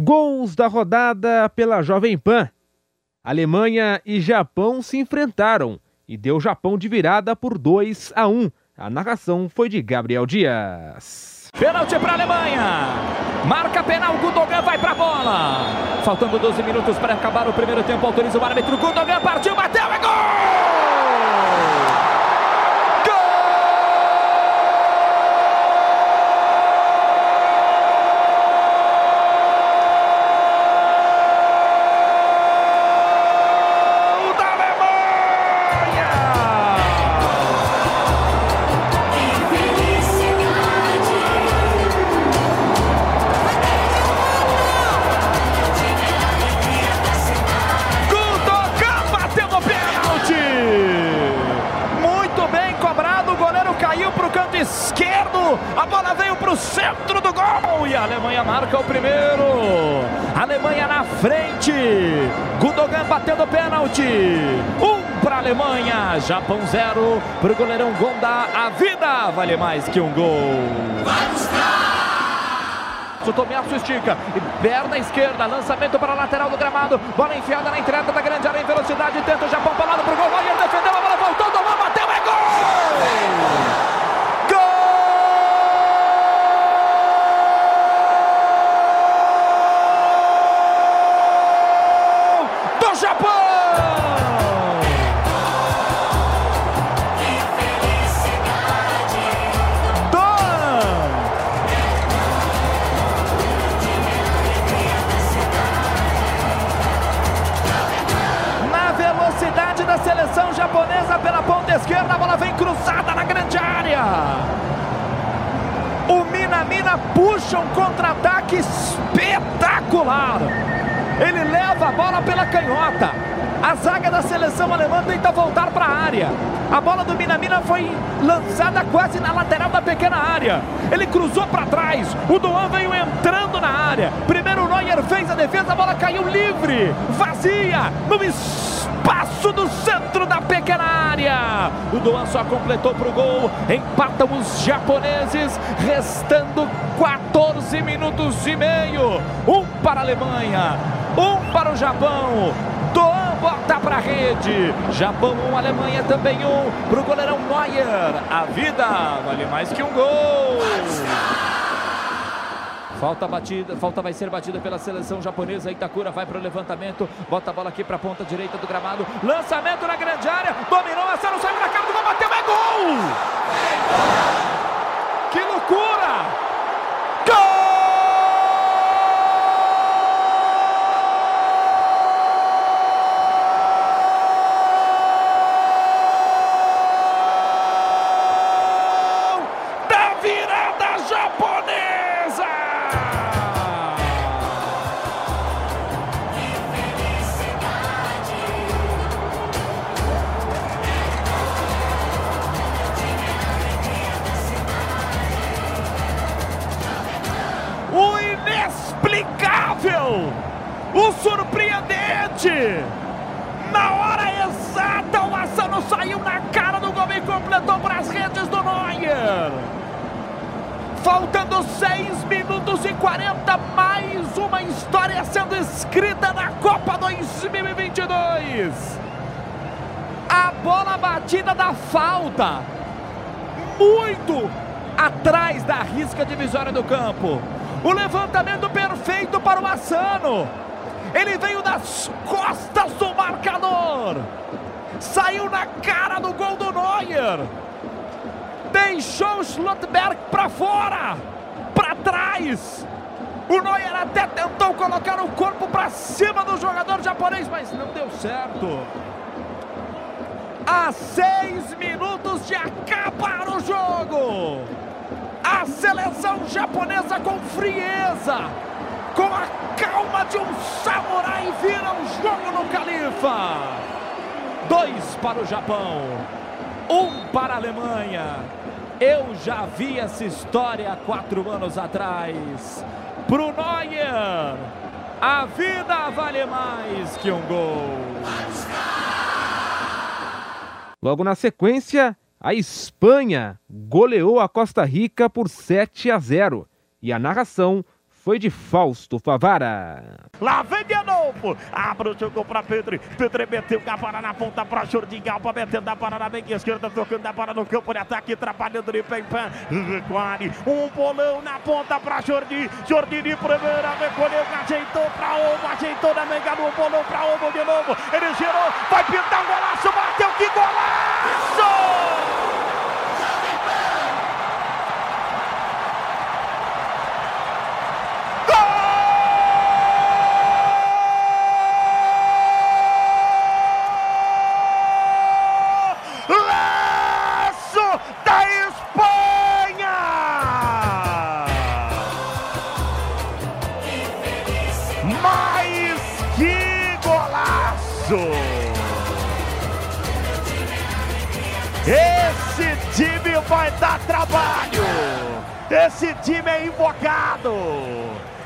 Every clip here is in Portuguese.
Gols da rodada pela Jovem Pan. Alemanha e Japão se enfrentaram e deu Japão de virada por 2 a 1. A narração foi de Gabriel Dias. Pênalti para a Alemanha. Marca penal, Gudogan vai para a bola. Faltando 12 minutos para acabar o primeiro tempo, autoriza o árbitro. Gudogan partiu, bateu, é gol! Centro do gol e a Alemanha marca o primeiro. Alemanha na frente, Gudogan batendo pênalti. Um para a Alemanha, Japão zero para o goleirão Gonda. A vida vale mais que um gol. O Tomiasso estica, perna esquerda, lançamento para a lateral do gramado, bola enfiada na entrada da grande área em velocidade, tenta o Japão para lado para o gol, Neuer defendeu, Minamina puxa um contra-ataque espetacular. Ele leva a bola pela canhota. A zaga da seleção alemã tenta voltar para a área. A bola do Minamina foi lançada quase na lateral da pequena área. Ele cruzou para trás. O Doan veio entrando na área. Primeiro o Neuer fez a defesa, a bola caiu livre, vazia, no espaço do centro da pequena área. O Doan só completou para o gol. Empatam os japoneses, restando 14 minutos e meio. Um para a Alemanha, um para o Japão. Doan bota para a rede. Japão 1, um, Alemanha também 1. Um, para o goleirão Neuer. A vida vale mais que um gol. Falta batida, falta vai ser batida pela seleção japonesa. Itakura vai para o levantamento, bota a bola aqui para a ponta direita do gramado. Lançamento na grande área, dominou, acertou, história sendo escrita na Copa 2022. A bola batida da falta, muito atrás da risca divisória do campo. O levantamento perfeito para o Assano. Ele veio das costas do marcador. Saiu na cara do gol do Neuer. Deixou o para fora. Para trás. O Neuer até tentou colocar o corpo para cima do jogador japonês, mas não deu certo. A seis minutos de acabar o jogo. A seleção japonesa com frieza, com a calma de um samurai, vira o um jogo no Califa. Dois para o Japão, um para a Alemanha. Eu já vi essa história quatro anos atrás. Pro Neuer, a vida vale mais que um gol. Logo na sequência, a Espanha goleou a Costa Rica por 7 a 0 e a narração foi de Fausto Favara. Lá vem de novo. Abre o jogo para Pedro. Pedro meteu a para na ponta para Jordi Galpa. Metendo a para na bem esquerda. Tocando a para no campo de ataque. Trabalhando de pé em pé. Recuare. Um bolão na ponta para Jordi. Jordi de primeira. Recolheu. Ajeitou para Ovo. Ajeitou na mega no bolão para Ovo de novo. Ele girou. Vai pintar um golaço. Bateu. Que golaço! Esse time vai dar trabalho. Esse time é invocado.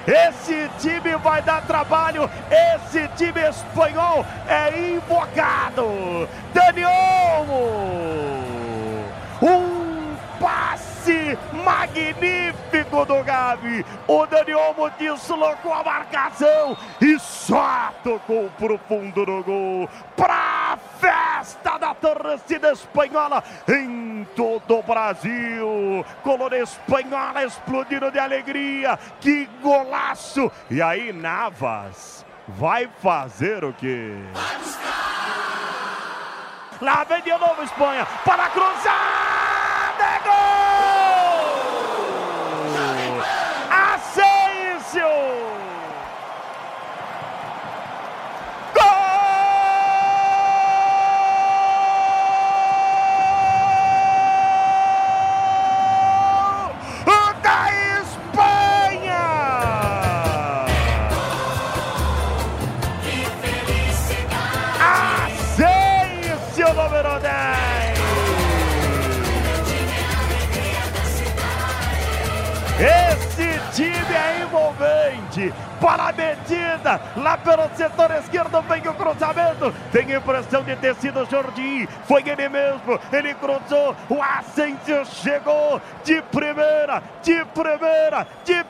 Esse time vai dar trabalho. Esse time espanhol é invocado. Daniel. Magnífico do Gavi. O Daniomo deslocou a marcação e só tocou pro fundo do gol. Pra festa da torcida espanhola em todo o Brasil. Colônia espanhola explodindo de alegria. Que golaço! E aí, Navas vai fazer o quê? Lá vem de novo Espanha para cruzar! Esse time é envolvente. Para a medida, lá pelo setor esquerdo vem o cruzamento. Tem impressão de ter sido Jordi. Foi ele mesmo. Ele cruzou. O Asensio chegou de primeira, de primeira, de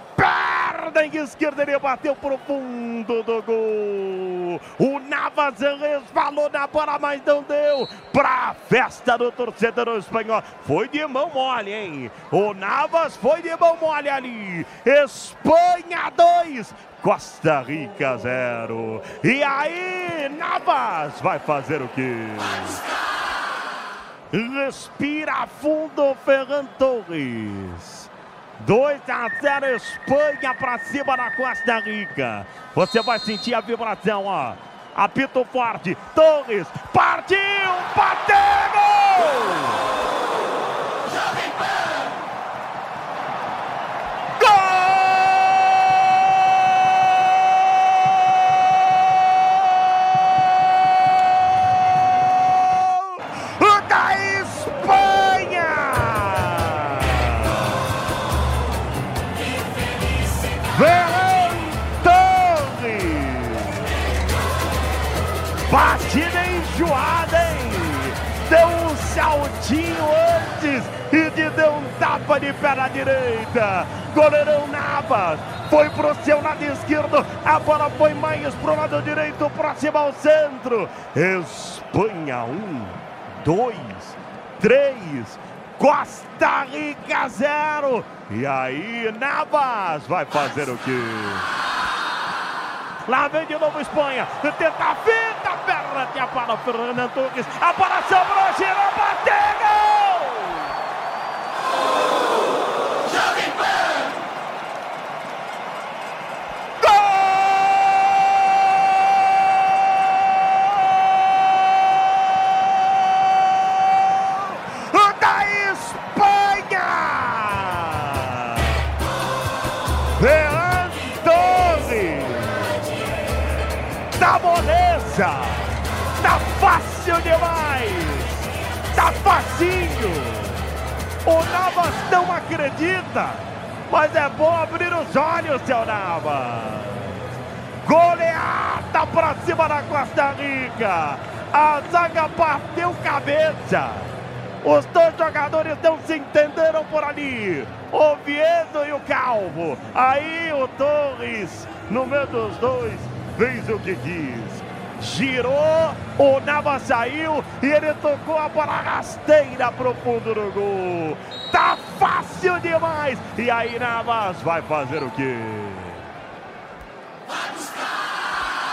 perna esquerda. Ele bateu pro fundo do gol. O Navas resvalou na bola, mas não deu. Pra festa do torcedor espanhol. Foi de mão mole, hein? O Navas foi de mão mole ali. Espanha 2, Costa Rica 0. E aí, Navas vai fazer o quê? Respira fundo, Ferran Torres. 2 a 0 Espanha para cima da Costa Rica. Você vai sentir a vibração, ó. Apito forte. Torres partiu, bateu! Enjoada, hein? Deu um saltinho antes e de deu um tapa de pé na direita. Goleirão Navas foi pro seu lado esquerdo. A bola foi mais pro lado direito, próximo ao centro. Espanha, um, dois, três. Costa Rica, zero. E aí, Navas vai fazer o quê? Lá vem de novo Espanha. Tenta a para Fernando Torres. A bola sobrou, girou, bateu, gol! Jovem Pan! Da moleza! Tá fácil demais! Tá facinho! O Navas não acredita! Mas é bom abrir os olhos, seu Navas! Goleada pra cima da Costa Rica! A zaga bateu cabeça! Os dois jogadores não se entenderam por ali! Oviedo e o Calvo. Aí o Torres, no meio dos dois, fez o que quis. Girou, o Navas saiu e ele tocou a bola rasteira pro fundo do gol. Tá fácil demais. E aí Navas vai fazer o quê?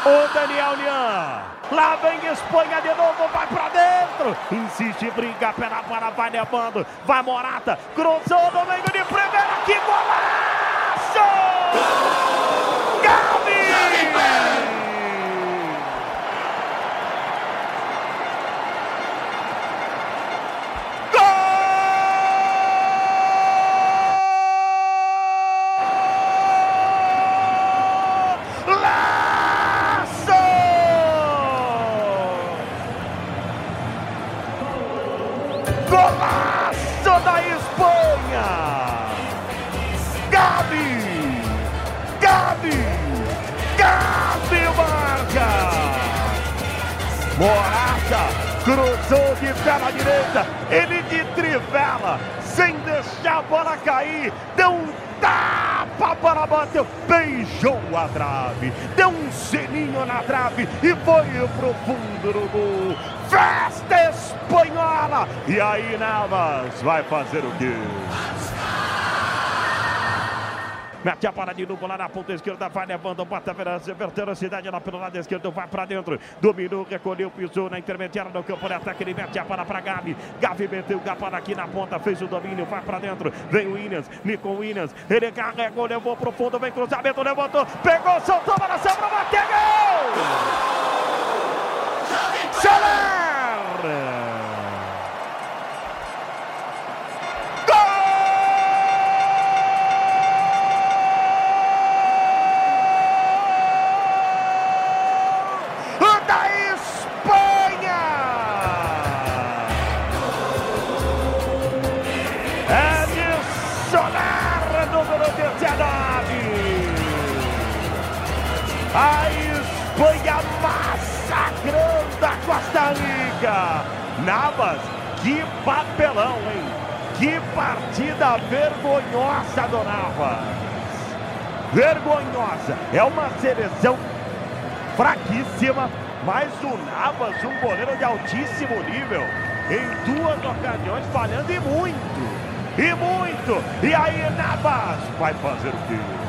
O Daniel Lian. Lá vem Espanha de novo, vai pra dentro. Insiste, brinca, pela para, vai levando. Vai Morata, cruzou no meio de primeira. Que golaço! Cruzou de pé na direita, ele de trivela, sem deixar a bola cair, deu um tapa para bater, beijou a trave, deu um selinho na trave e foi pro fundo do gol. Festa espanhola! E aí Navas vai fazer o quê? Mete a bola de novo lá na ponta esquerda. Vai levando, bota a velocidade lá pelo lado esquerdo. Vai para dentro. Dominou, recolheu, pisou na intermediária do campo de ataque. Ele mete a bola para Gabi. Gabi meteu bola aqui na ponta. Fez o domínio. Vai para dentro. Vem o Williams. Nico Williams. Ele carregou, levou pro fundo. Vem cruzamento, levantou. Pegou, soltou, bola, sobra, bateu. Gol! Soler! Hein? Que partida vergonhosa do Navas. Vergonhosa. É uma seleção fraquíssima, mas o Navas, um goleiro de altíssimo nível, em duas ocasiões falhando e muito. E muito. E aí Navas vai fazer o quê?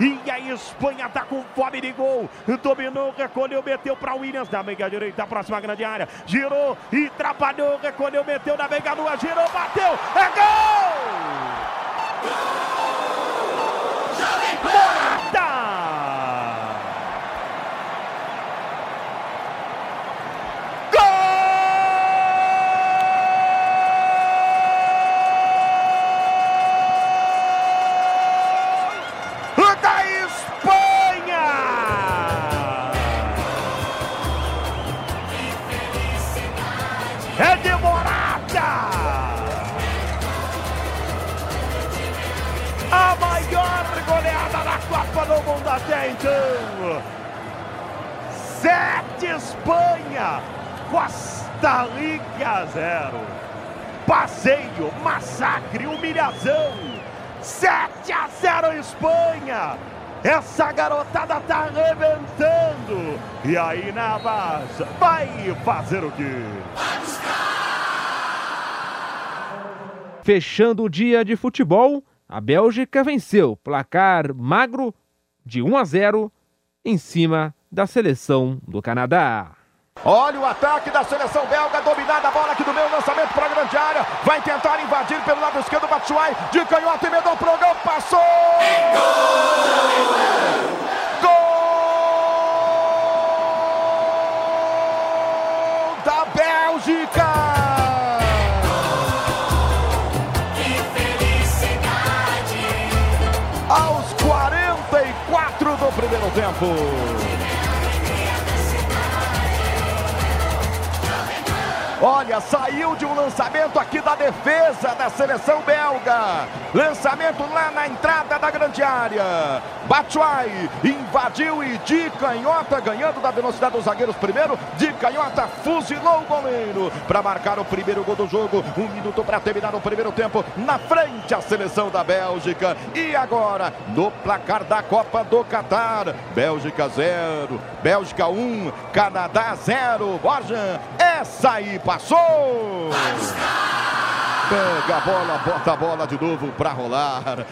E a Espanha tá com fome de gol. Dominou, recolheu, meteu para Williams na meia direita, próxima grande área. Girou e atrapalhou, recolheu, meteu na meia lua, girou, bateu. É gol! Morata! Copa do Mundo até então. Sete Espanha, Costa Rica zero. Passeio, massacre, humilhação. 7 a 0 Espanha. Essa garotada tá arrebentando. E aí, Navas, vai fazer o quê? Fechando o dia de futebol, a Bélgica venceu placar magro de 1 a 0 em cima da seleção do Canadá. Olha o ataque da seleção belga, dominada a bola aqui do meio, lançamento para a grande área. Vai tentar invadir pelo lado esquerdo, Batshuayi de canhota, emendou pro gol, passou! Gol! Primeiro tempo. Olha, saiu de um lançamento aqui da defesa da seleção belga. Lançamento lá na entrada da grande área. Batshuayi invadiu e de canhota, ganhando da velocidade dos zagueiros primeiro. De canhota, fuzilou o goleiro para marcar o primeiro gol do jogo. Um minuto para terminar o primeiro tempo. Na frente a seleção da Bélgica. E agora, no placar da Copa do Catar. Bélgica 0, Bélgica 1, um, Canadá 0. Borja, essa aí passou! Pega a bola, bota a bola de novo para rolar.